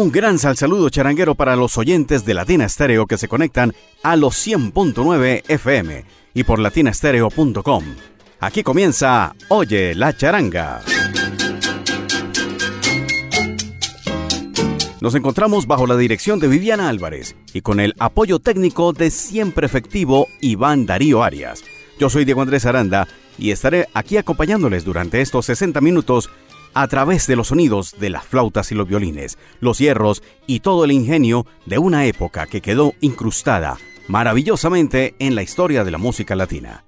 Un gran sal saludo charanguero para los oyentes de Latina Estéreo que se conectan a los 100.9 FM y por latinastereo.com. Aquí comienza Oye la charanga. Nos encontramos bajo la dirección de Viviana Álvarez y con el apoyo técnico de siempre efectivo Iván Darío Arias. Yo soy Diego Andrés Aranda y estaré aquí acompañándoles durante estos 60 minutos a través de los sonidos de las flautas y los violines, los hierros y todo el ingenio de una época que quedó incrustada maravillosamente en la historia de la música latina.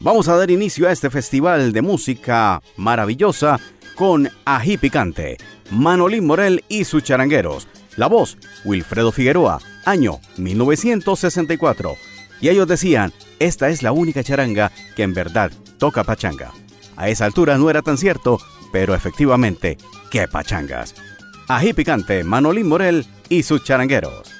Vamos a dar inicio a este festival de música maravillosa con Ají Picante, Manolín Morel y sus charangueros. La voz, Wilfredo Figueroa, año 1964. Y ellos decían, esta es la única charanga que en verdad toca pachanga. A esa altura no era tan cierto, pero efectivamente, qué pachangas. Ají picante, Manolín Morel y sus charangueros.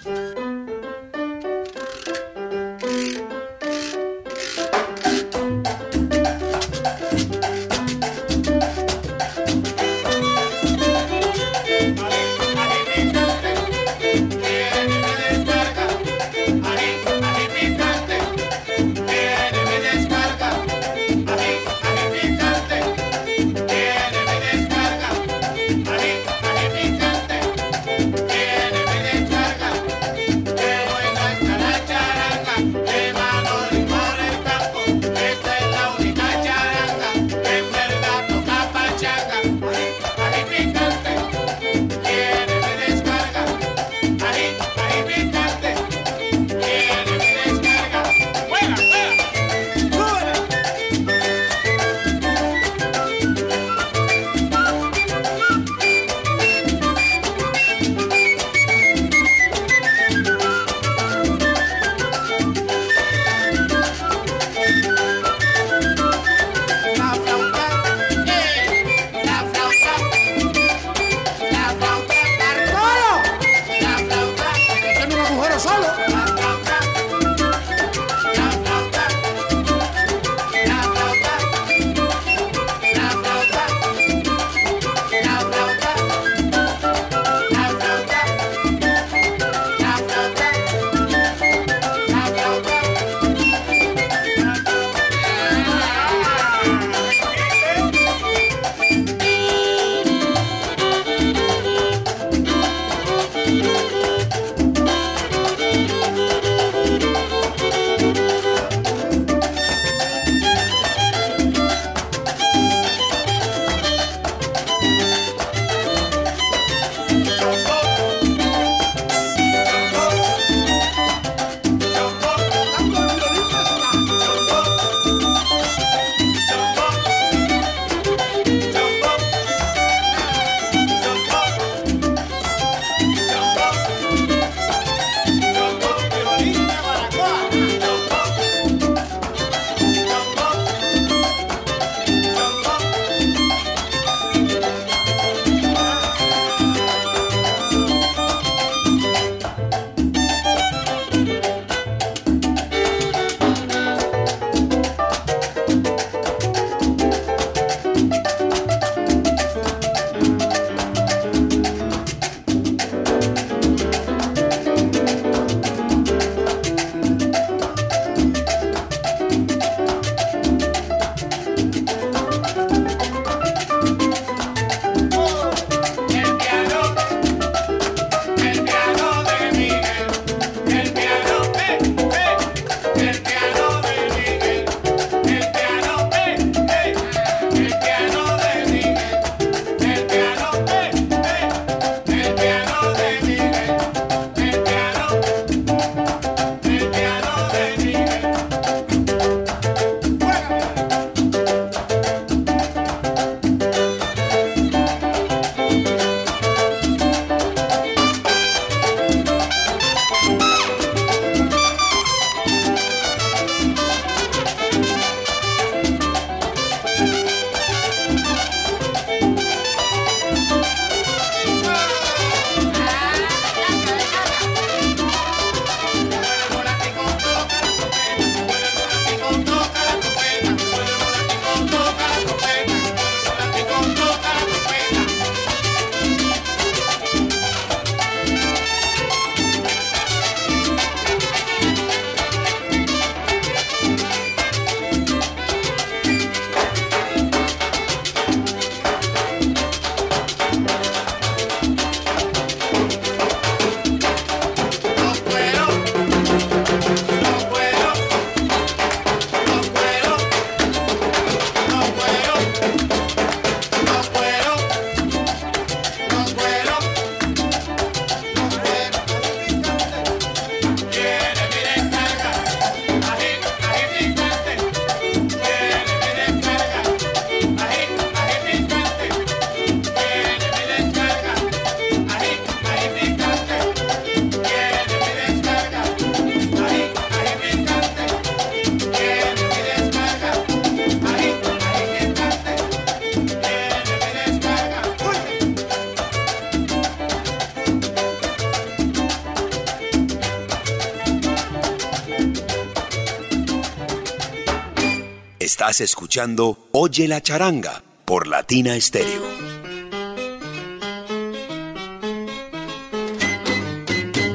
Escuchando Oye la charanga por Latina Stereo.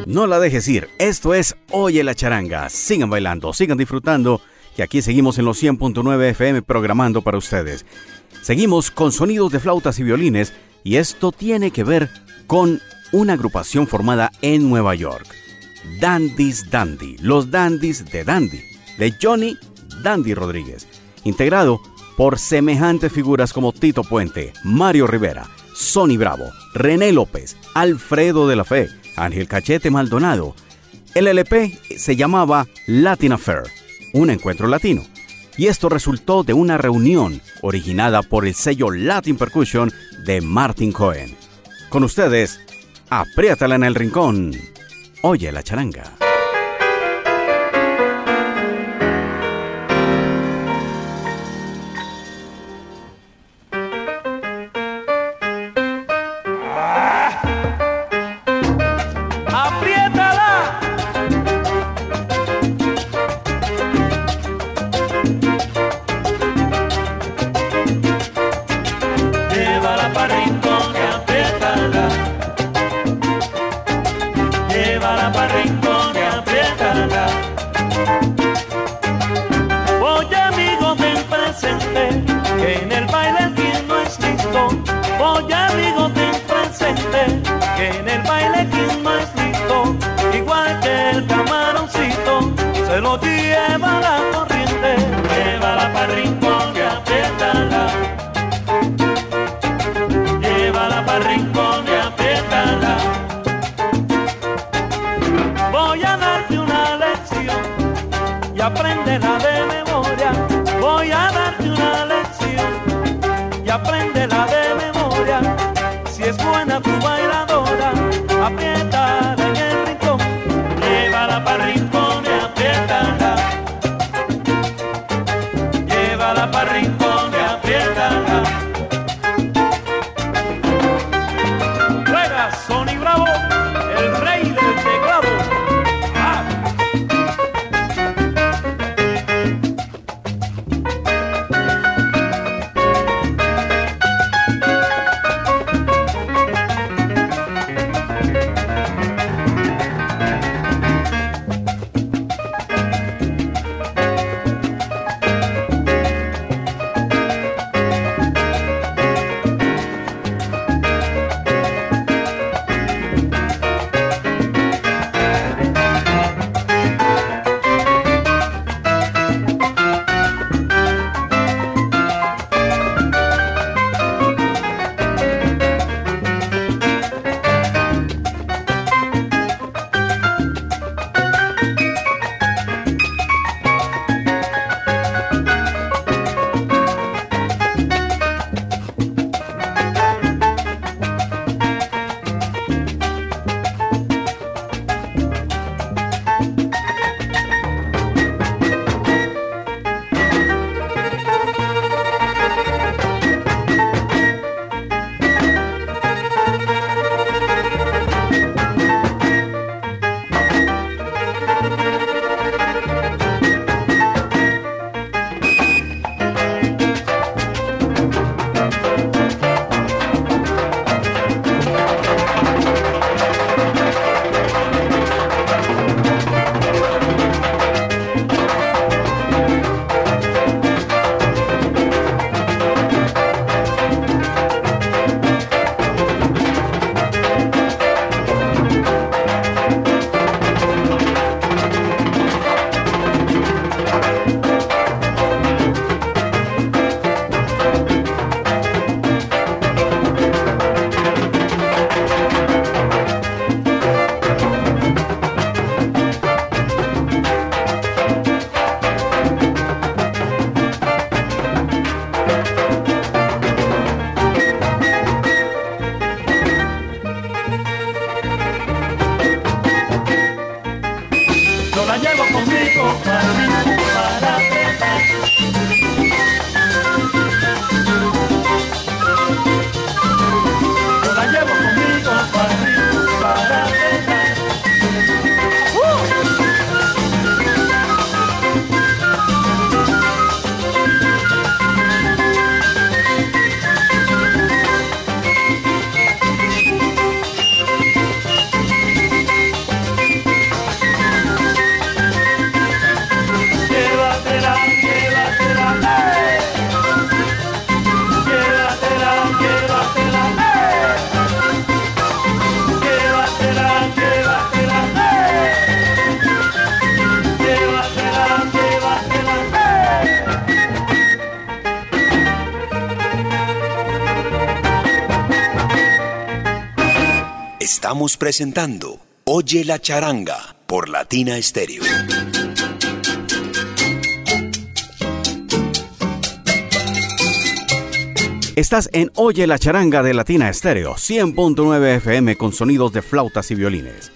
No la dejes ir, esto es Oye la charanga. Sigan bailando, sigan disfrutando, que aquí seguimos en los 100.9 FM programando para ustedes. Seguimos con sonidos de flautas y violines y esto tiene que ver con una agrupación formada en Nueva York. Dandy's Dandy, los Dandies de Dandy, de Johnny Dandy Rodríguez, integrado por semejantes figuras como Tito Puente, Mario Rivera, Sonny Bravo, René López, Alfredo de la Fe, Ángel Cachete Maldonado. El LP se llamaba Latin Affair, un encuentro latino, y esto resultó de una reunión originada por el sello Latin Percussion de Martin Cohen. Con ustedes, apriétala en el rincón. Oye la charanga. cada parrincón. Estamos presentando Oye la charanga por Latina Stereo. Estás en Oye la charanga de Latina Estéreo, 100.9 FM con sonidos de flautas y violines.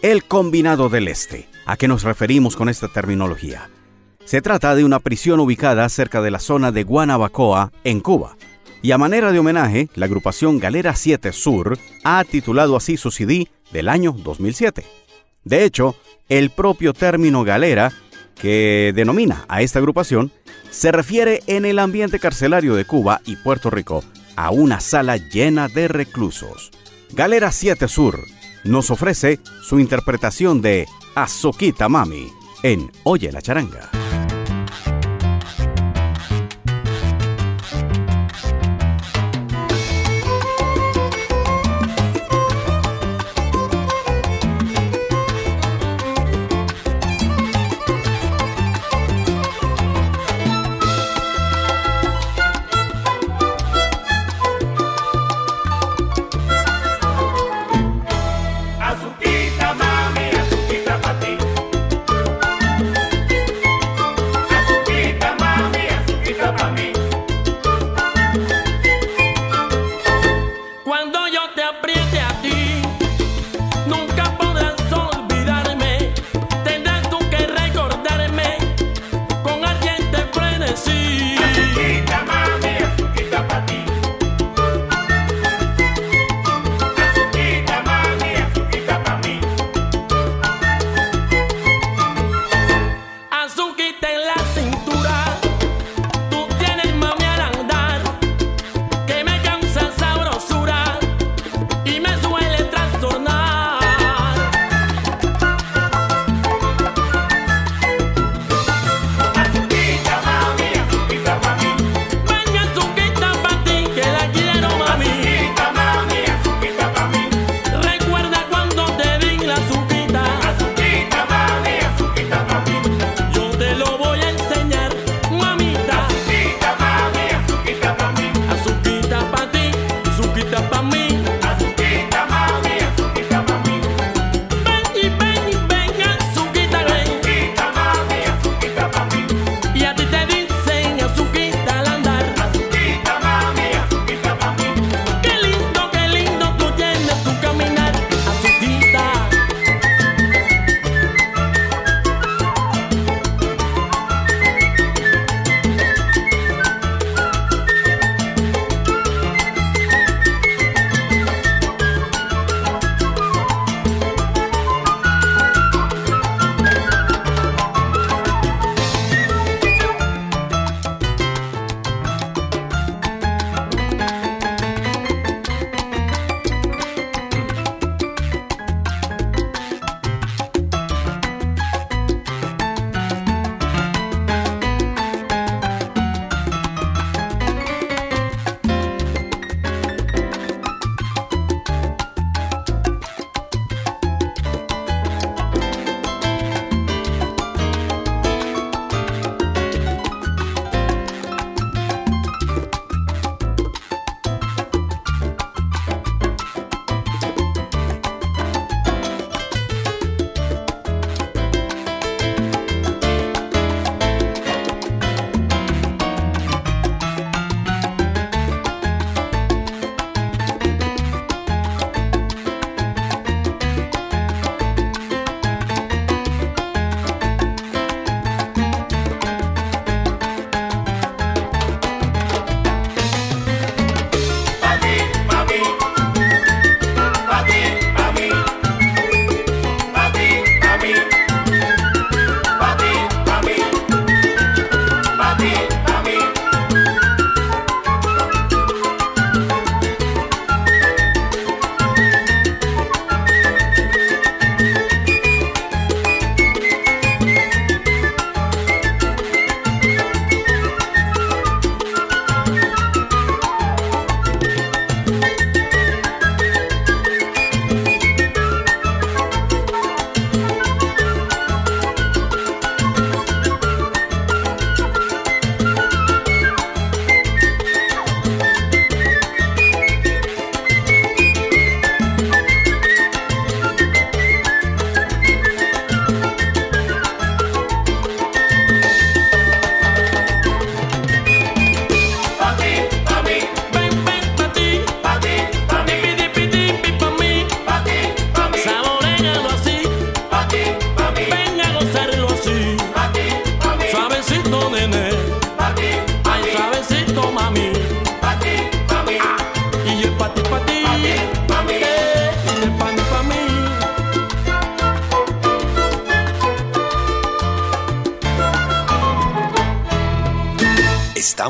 El Combinado del Este. ¿A qué nos referimos con esta terminología? Se trata de una prisión ubicada cerca de la zona de Guanabacoa, en Cuba. Y a manera de homenaje, la agrupación Galera 7 Sur ha titulado así su CD del año 2007. De hecho, el propio término galera, que denomina a esta agrupación, se refiere en el ambiente carcelario de Cuba y Puerto Rico a una sala llena de reclusos. Galera 7 Sur nos ofrece su interpretación de Azuquita Mami en Oye la charanga.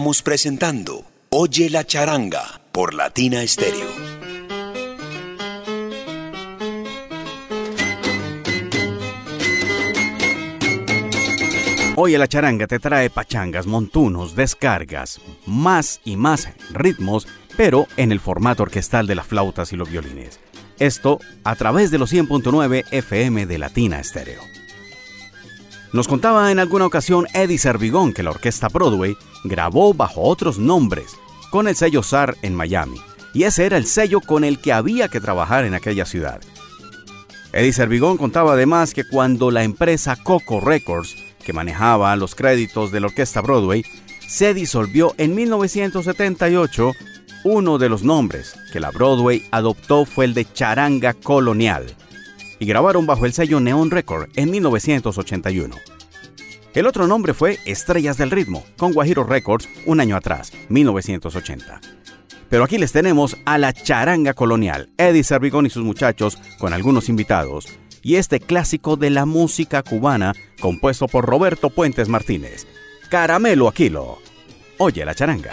Estamos presentando Oye la charanga por Latina Stereo. Oye la charanga te trae pachangas, montunos, descargas, más y más ritmos, pero en el formato orquestal de las flautas y los violines. Esto a través de los 100.9 FM de Latina Estéreo. Nos contaba en alguna ocasión Eddie Servigón que la orquesta Broadway grabó bajo otros nombres con el sello SAR en Miami, y ese era el sello con el que había que trabajar en aquella ciudad. Eddie Servigón contaba además que cuando la empresa Coco Records, que manejaba los créditos de la orquesta Broadway, se disolvió en 1978, uno de los nombres que la Broadway adoptó fue el de Charanga Colonial, y grabaron bajo el sello Neon Record en 1981. El otro nombre fue Estrellas del Ritmo, con Guajiro Records un año atrás, 1980. Pero aquí les tenemos a la charanga colonial, Eddie Servigón y sus muchachos, con algunos invitados, y este clásico de la música cubana, compuesto por Roberto Puentes Martínez, Caramelo Aquilo. Oye la charanga.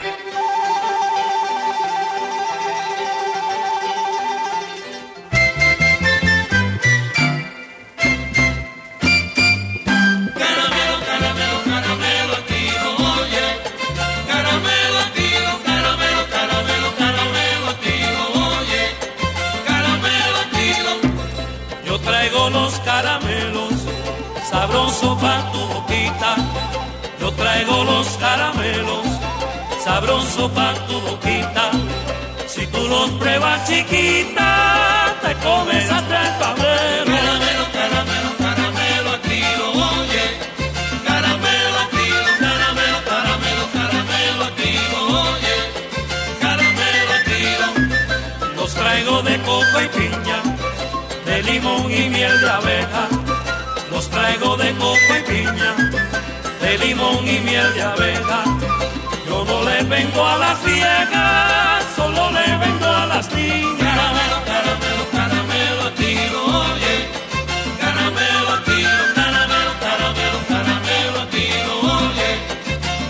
Traigo los caramelos, sabroso pa' tu boquita. Si tú los pruebas chiquita, te comes hasta el caramelo. Piña de limón y miel de abeja. Yo no le vengo a las viejas, solo le vengo a las niñas. Caramelo, caramelo, caramelo tiro, oye. Caramelo tiro, caramelo, caramelo, caramelo tiro, oye.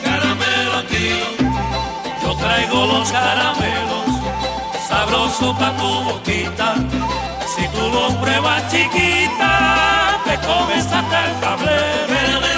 Caramelo tiro. Yo traigo los caramelos, sabroso pa' tu boquita. Si tú los pruebas chiquita, te comes hasta el tablero.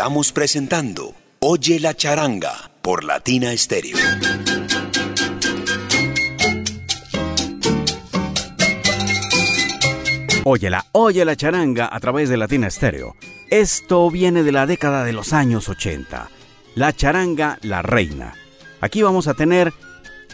Estamos presentando Oye la charanga por Latina Stereo. Óyela, oye la charanga a través de Latina Stereo. Esto viene de la década de los años 80. La charanga, la reina. Aquí vamos a tener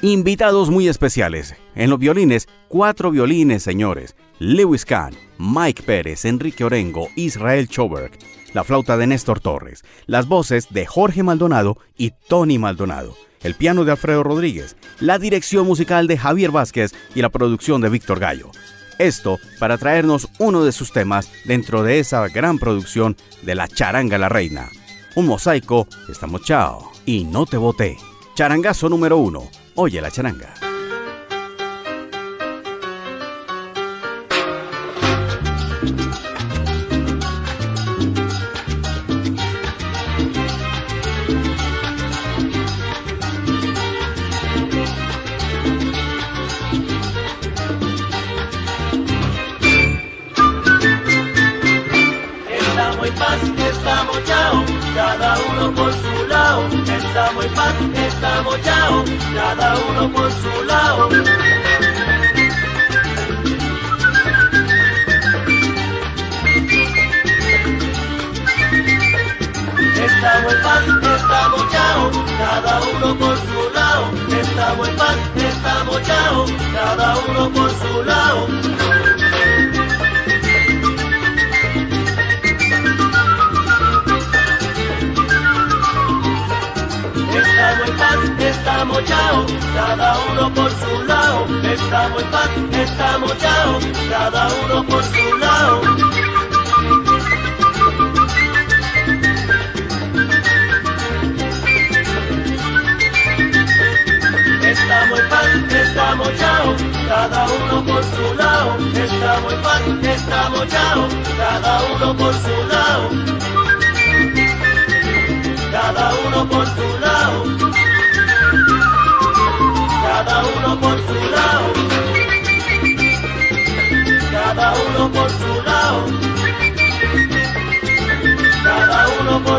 invitados muy especiales. En los violines, cuatro violines, señores. Lewis Kahn, Mike Pérez, Enrique Orengo, Israel Choberg. La flauta de Néstor Torres. Las voces de Jorge Maldonado y Tony Maldonado. El piano de Alfredo Rodríguez. La dirección musical de Javier Vázquez y la producción de Víctor Gallo. Esto para traernos uno de sus temas dentro de esa gran producción de La Charanga la Reina. Un mosaico, estamos chao y no te boté. Charangazo número uno. Oye la charanga. Cada uno por su lado. Estamos en paz, estamos chao, cada uno por su lado. Estamos en paz, estamos chao, cada uno por su lado. Estamos chao, cada uno por su lado, estamos en paz, estamos chao, cada uno por su lado. Estamos en paz, estamos chao, cada uno por su lado, estamos en paz, estamos chao, cada uno por su lado. Cada uno por su lado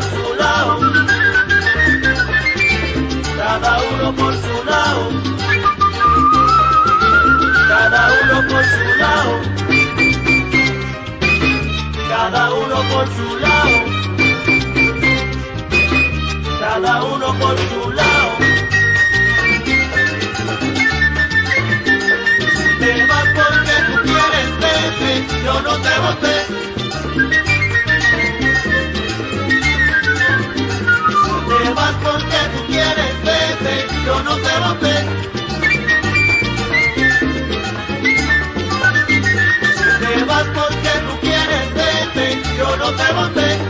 su lado, cada uno por su lado, cada uno por su lado, cada uno por su lado, cada uno por su lado. te vas porque tú quieres, vete, yo no te boté. Porque tú quieres, vete, yo no te boté. Te vas porque tú quieres, vete, yo no te no te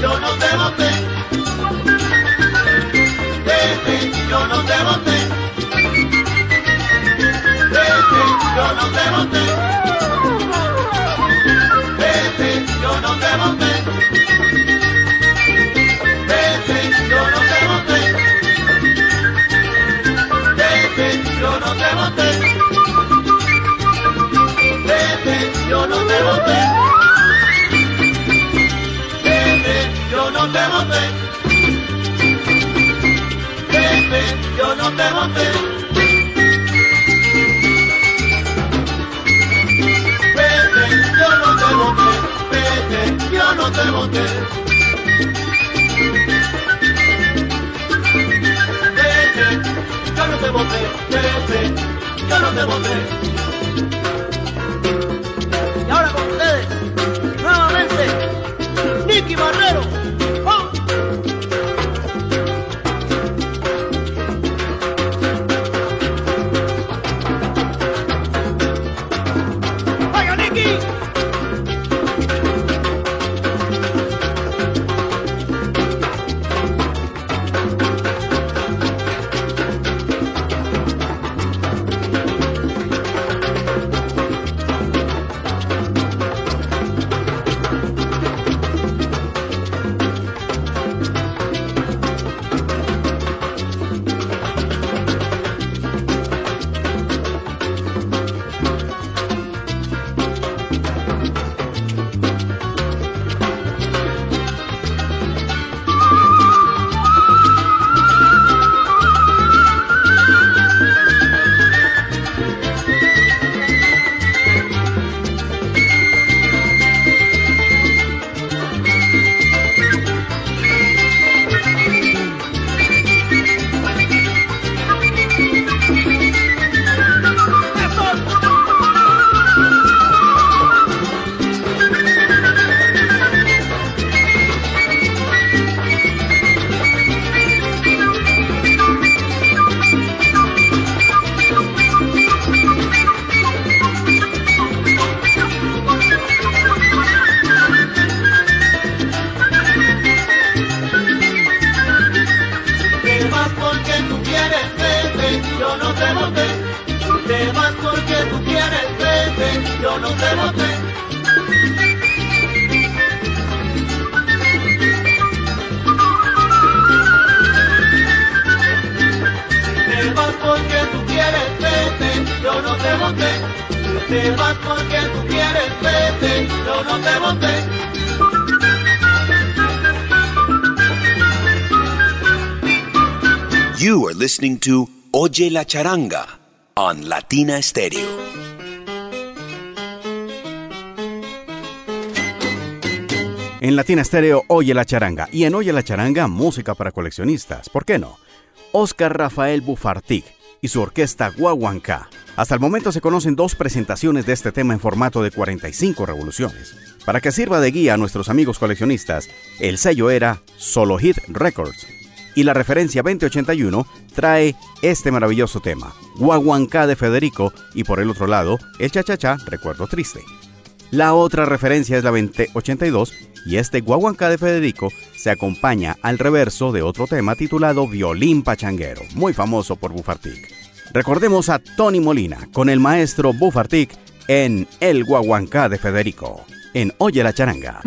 yo no te boté. Vete, yo no te boté. Vete, yo no te boté. Vete, yo no te. Vete, yo no te boté. No te boté. Vete, yo te boté, vete, yo no te boté. Te vas porque tú quieres, vete, yo no te boté. You are listening to Oye la Charanga on Latina Stereo. En Latina Stereo, Oye la Charanga. Y en Oye la Charanga, música para coleccionistas. ¿Por qué no? Oscar Rafael Bufartig y su orquesta Guaguancá. Hasta el momento se conocen dos presentaciones de este tema en formato de 45 revoluciones. Para que sirva de guía a nuestros amigos coleccionistas, el sello era Solo Hit Records y la referencia 2081 trae este maravilloso tema, Guaguancá de Federico y por el otro lado, el Chachachá Recuerdo Triste. La otra referencia es la 2082 y este Guaguancá de Federico se acompaña al reverso de otro tema titulado Violín Pachanguero, muy famoso por Bufartic. Recordemos a Tony Molina con el maestro Bufartic en El Guaguancá de Federico, en Oye la Charanga.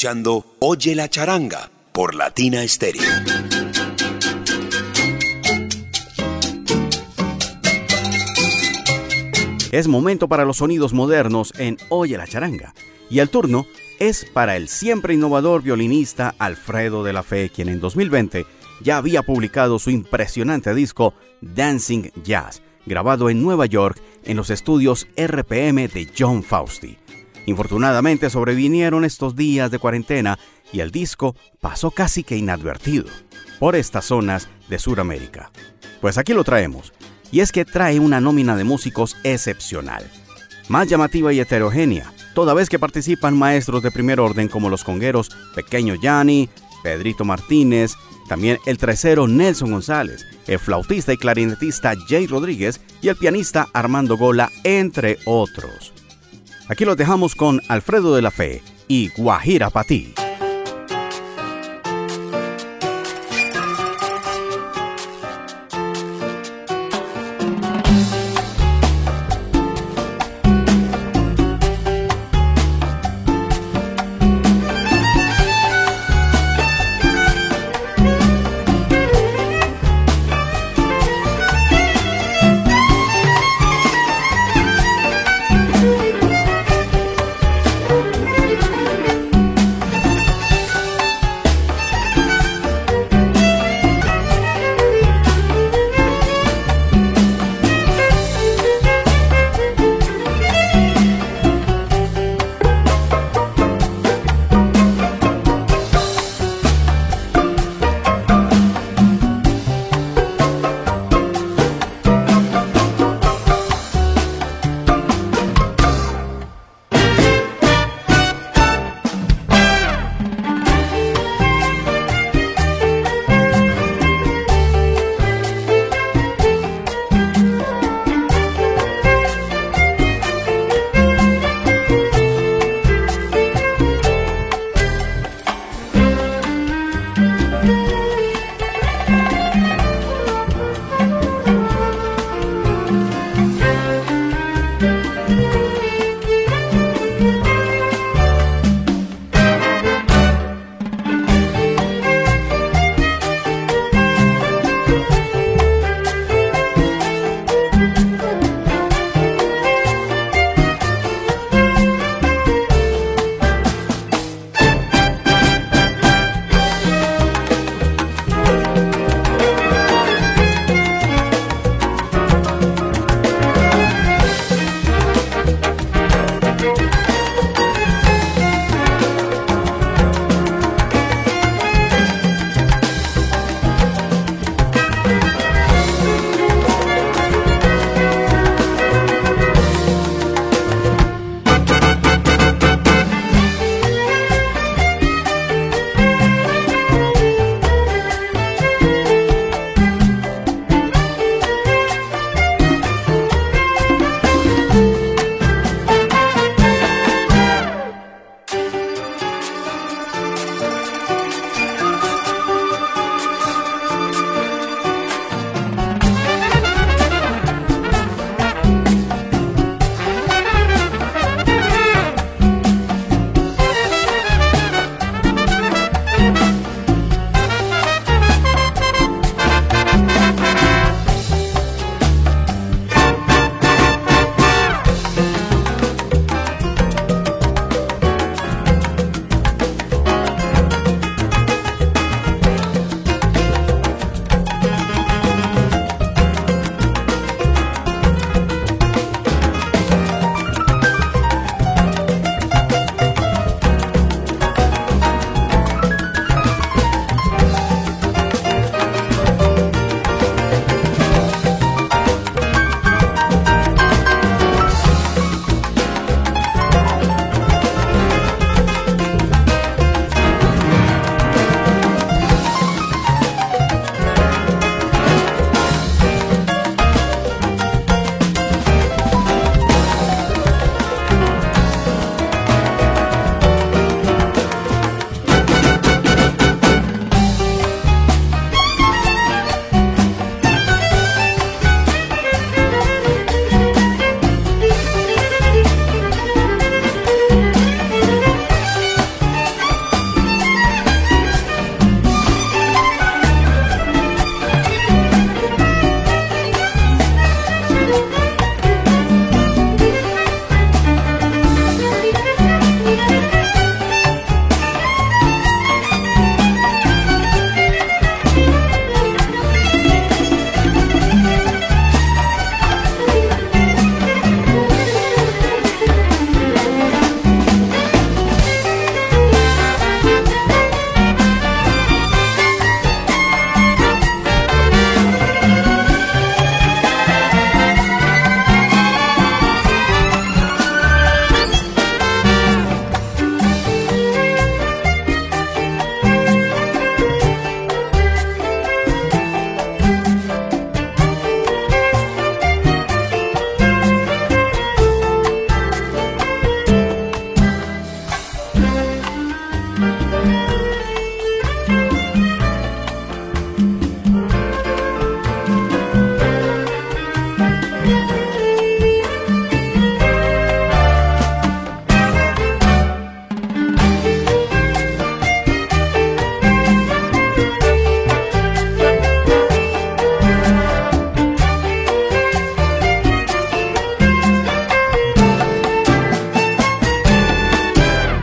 Escuchando Oye la charanga por Latina Stereo. Es momento para los sonidos modernos en Oye la charanga. Y el turno es para el siempre innovador violinista Alfredo de la Fe, quien en 2020 ya había publicado su impresionante disco Dancing Jazz, grabado en Nueva York en los estudios RPM de John Fausti. Infortunadamente sobrevinieron estos días de cuarentena y el disco pasó casi que inadvertido por estas zonas de Sudamérica. Pues aquí lo traemos, y es que trae una nómina de músicos excepcional, más llamativa y heterogénea, toda vez que participan maestros de primer orden como los congueros Pequeño Yanni, Pedrito Martínez, también el trecero Nelson González, el flautista y clarinetista Jay Rodríguez y el pianista Armando Gola, entre otros. Aquí los dejamos con Alfredo de la Fe y Guajira Patí.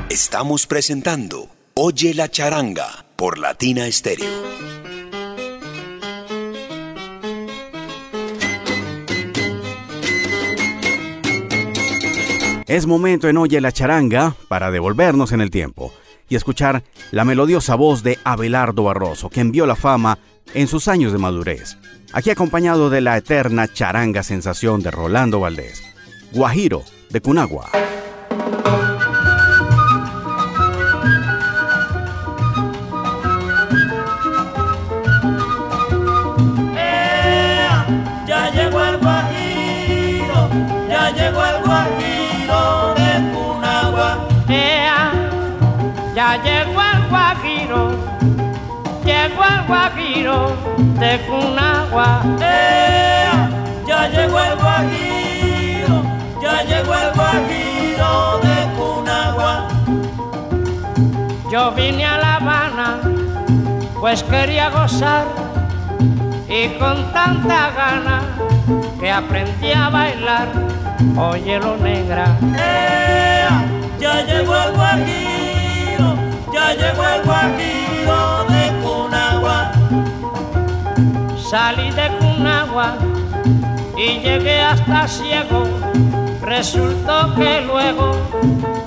Estamos presentando Oye la charanga por Latina Stereo. Es momento en Oye la charanga para devolvernos en el tiempo y escuchar la melodiosa voz de Abelardo Barroso, que envió la fama en sus años de madurez. Aquí acompañado de la eterna charanga sensación de Rolando Valdés, Guajiro de Cunagua. Guajiro de Cunagua. ¡Ea! Ya llegó el guajiro, ya llegó el guajiro de Cunagua. Yo vine a La Habana, pues quería gozar y con tanta gana que aprendí a bailar. Óyelo negra, ¡Ea! Ya llegó el guajiro, ya llegó el guajiro salí de Cunagua y llegué hasta Ciego. Resultó que luego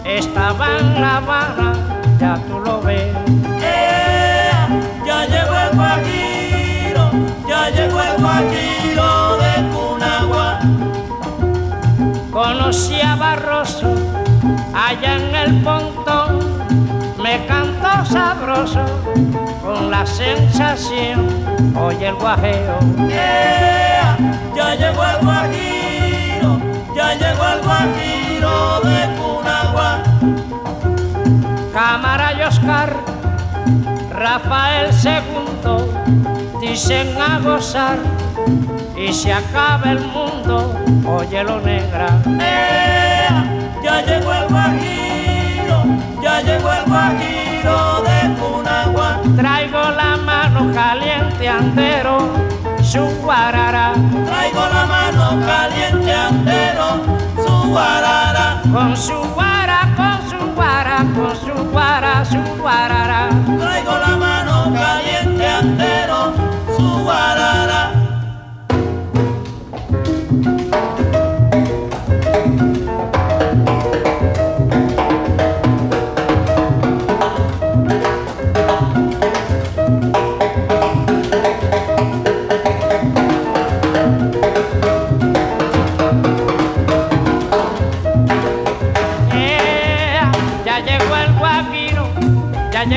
estaba en La Habana, ya tú lo ves. ¡Ea! Ya llegó el guajiro, ya llegó el guajiro de Cunagua. Conocí a Barroso allá en el cantó sabroso con la sensación, oye el guajeo. ¡Ea! Ya llegó el guajiro, ya llegó el guajiro de Cunagua. Cámara y Oscar, Rafael II, dicen a gozar y se acaba el mundo, óyelo negra. ¡Ea! Ya llegó el guajiro, ya llegó el guajiro. Traigo la mano caliente andero, su guarara, Traigo la mano caliente andero, su guarara. con su guara, con su guara, con su guara, su guarara. Traigo la mano caliente andero, su guarara.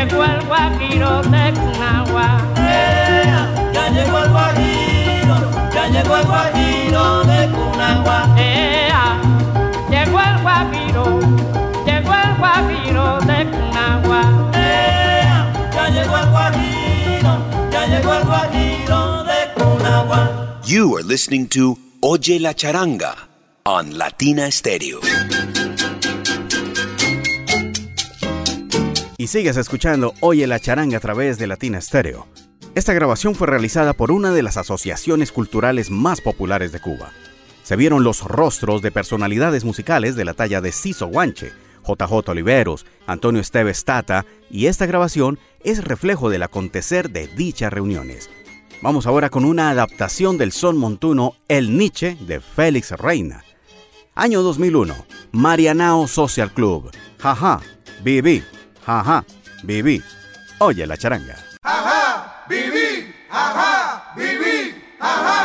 Llegó el guajiro de Cunagua. ¡Ea! Ya llegó el guajiro, ya llegó el guajiro de Cunagua. Ea, llegó el guajiro, llegó el guajiro de Cunagua. ¡Ea! Ya llegó el guajiro, ya llegó el guajiro de Cunagua. You are listening to Oye la charanga on Latina Stereo. Y sigues escuchando Oye la charanga a través de Latina Stereo. Esta grabación fue realizada por una de las asociaciones culturales más populares de Cuba. Se vieron los rostros de personalidades musicales de la talla de Ciso Guanche, JJ Oliveros, Antonio Esteves Tata, y esta grabación es reflejo del acontecer de dichas reuniones. Vamos ahora con una adaptación del son montuno El Nietzsche de Félix Reina. Año 2001, Marianao Social Club. Jaja, viví, jaja, viví. Oye la charanga. Ajá, viví, ajá, viví, ajá,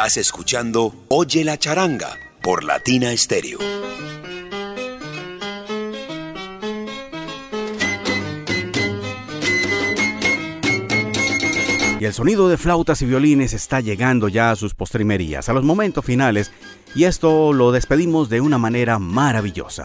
Estás escuchando Oye la charanga por Latina Stereo. Y el sonido de flautas y violines está llegando ya a sus postrimerías, a los momentos finales, y esto lo despedimos de una manera maravillosa.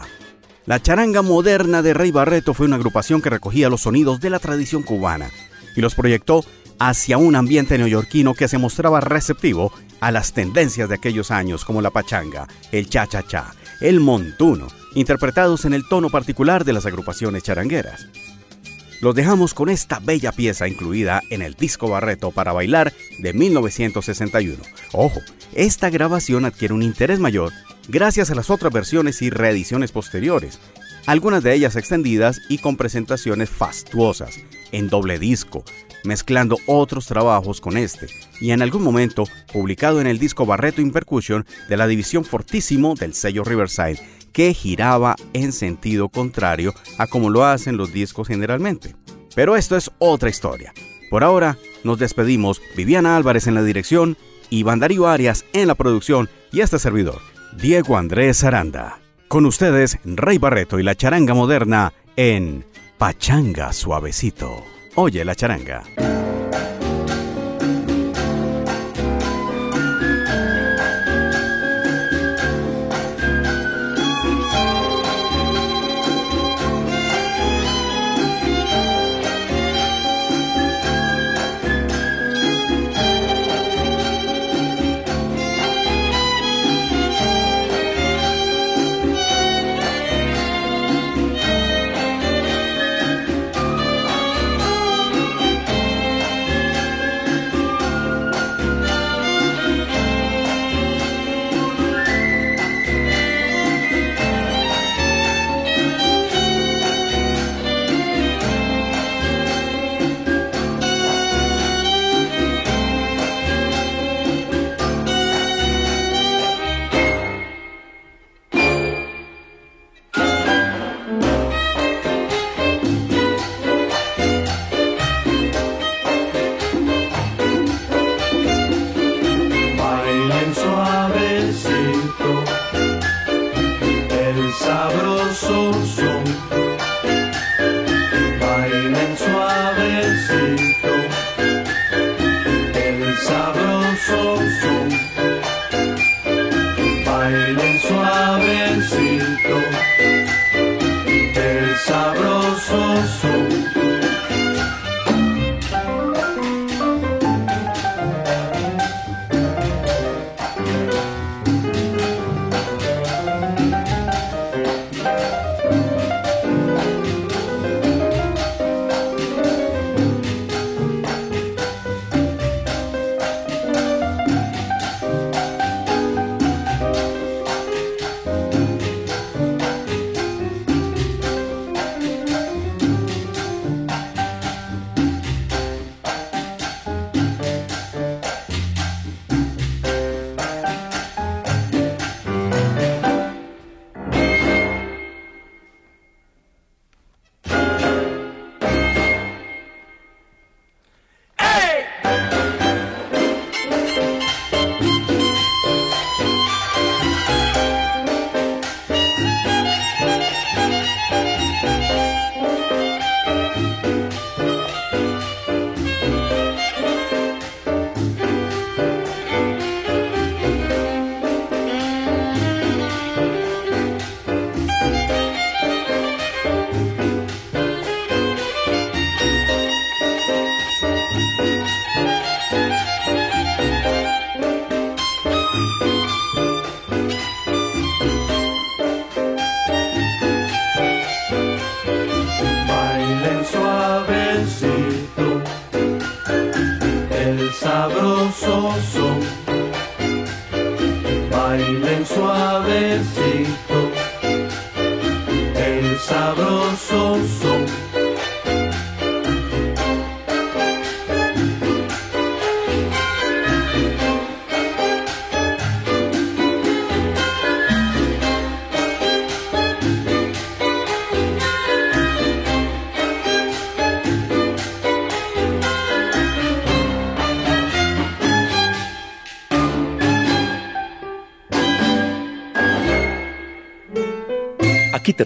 La charanga moderna de Rey Barreto fue una agrupación que recogía los sonidos de la tradición cubana y los proyectó hacia un ambiente neoyorquino que se mostraba receptivo a las tendencias de aquellos años como la pachanga, el cha-cha-cha, el montuno, interpretados en el tono particular de las agrupaciones charangueras. Los dejamos con esta bella pieza incluida en el disco Barreto para bailar de 1961. Ojo, esta grabación adquiere un interés mayor gracias a las otras versiones y reediciones posteriores, algunas de ellas extendidas y con presentaciones fastuosas, en doble disco, mezclando otros trabajos con este, y en algún momento publicado en el disco Barreto in Percussion de la división Fortísimo del sello Riverside, que giraba en sentido contrario a como lo hacen los discos generalmente. Pero esto es otra historia. Por ahora nos despedimos, Viviana Álvarez en la dirección, Iván Darío Arias en la producción y este servidor, Diego Andrés Aranda. Con ustedes, Rey Barreto y la charanga moderna en Pachanga Suavecito. Oye la charanga.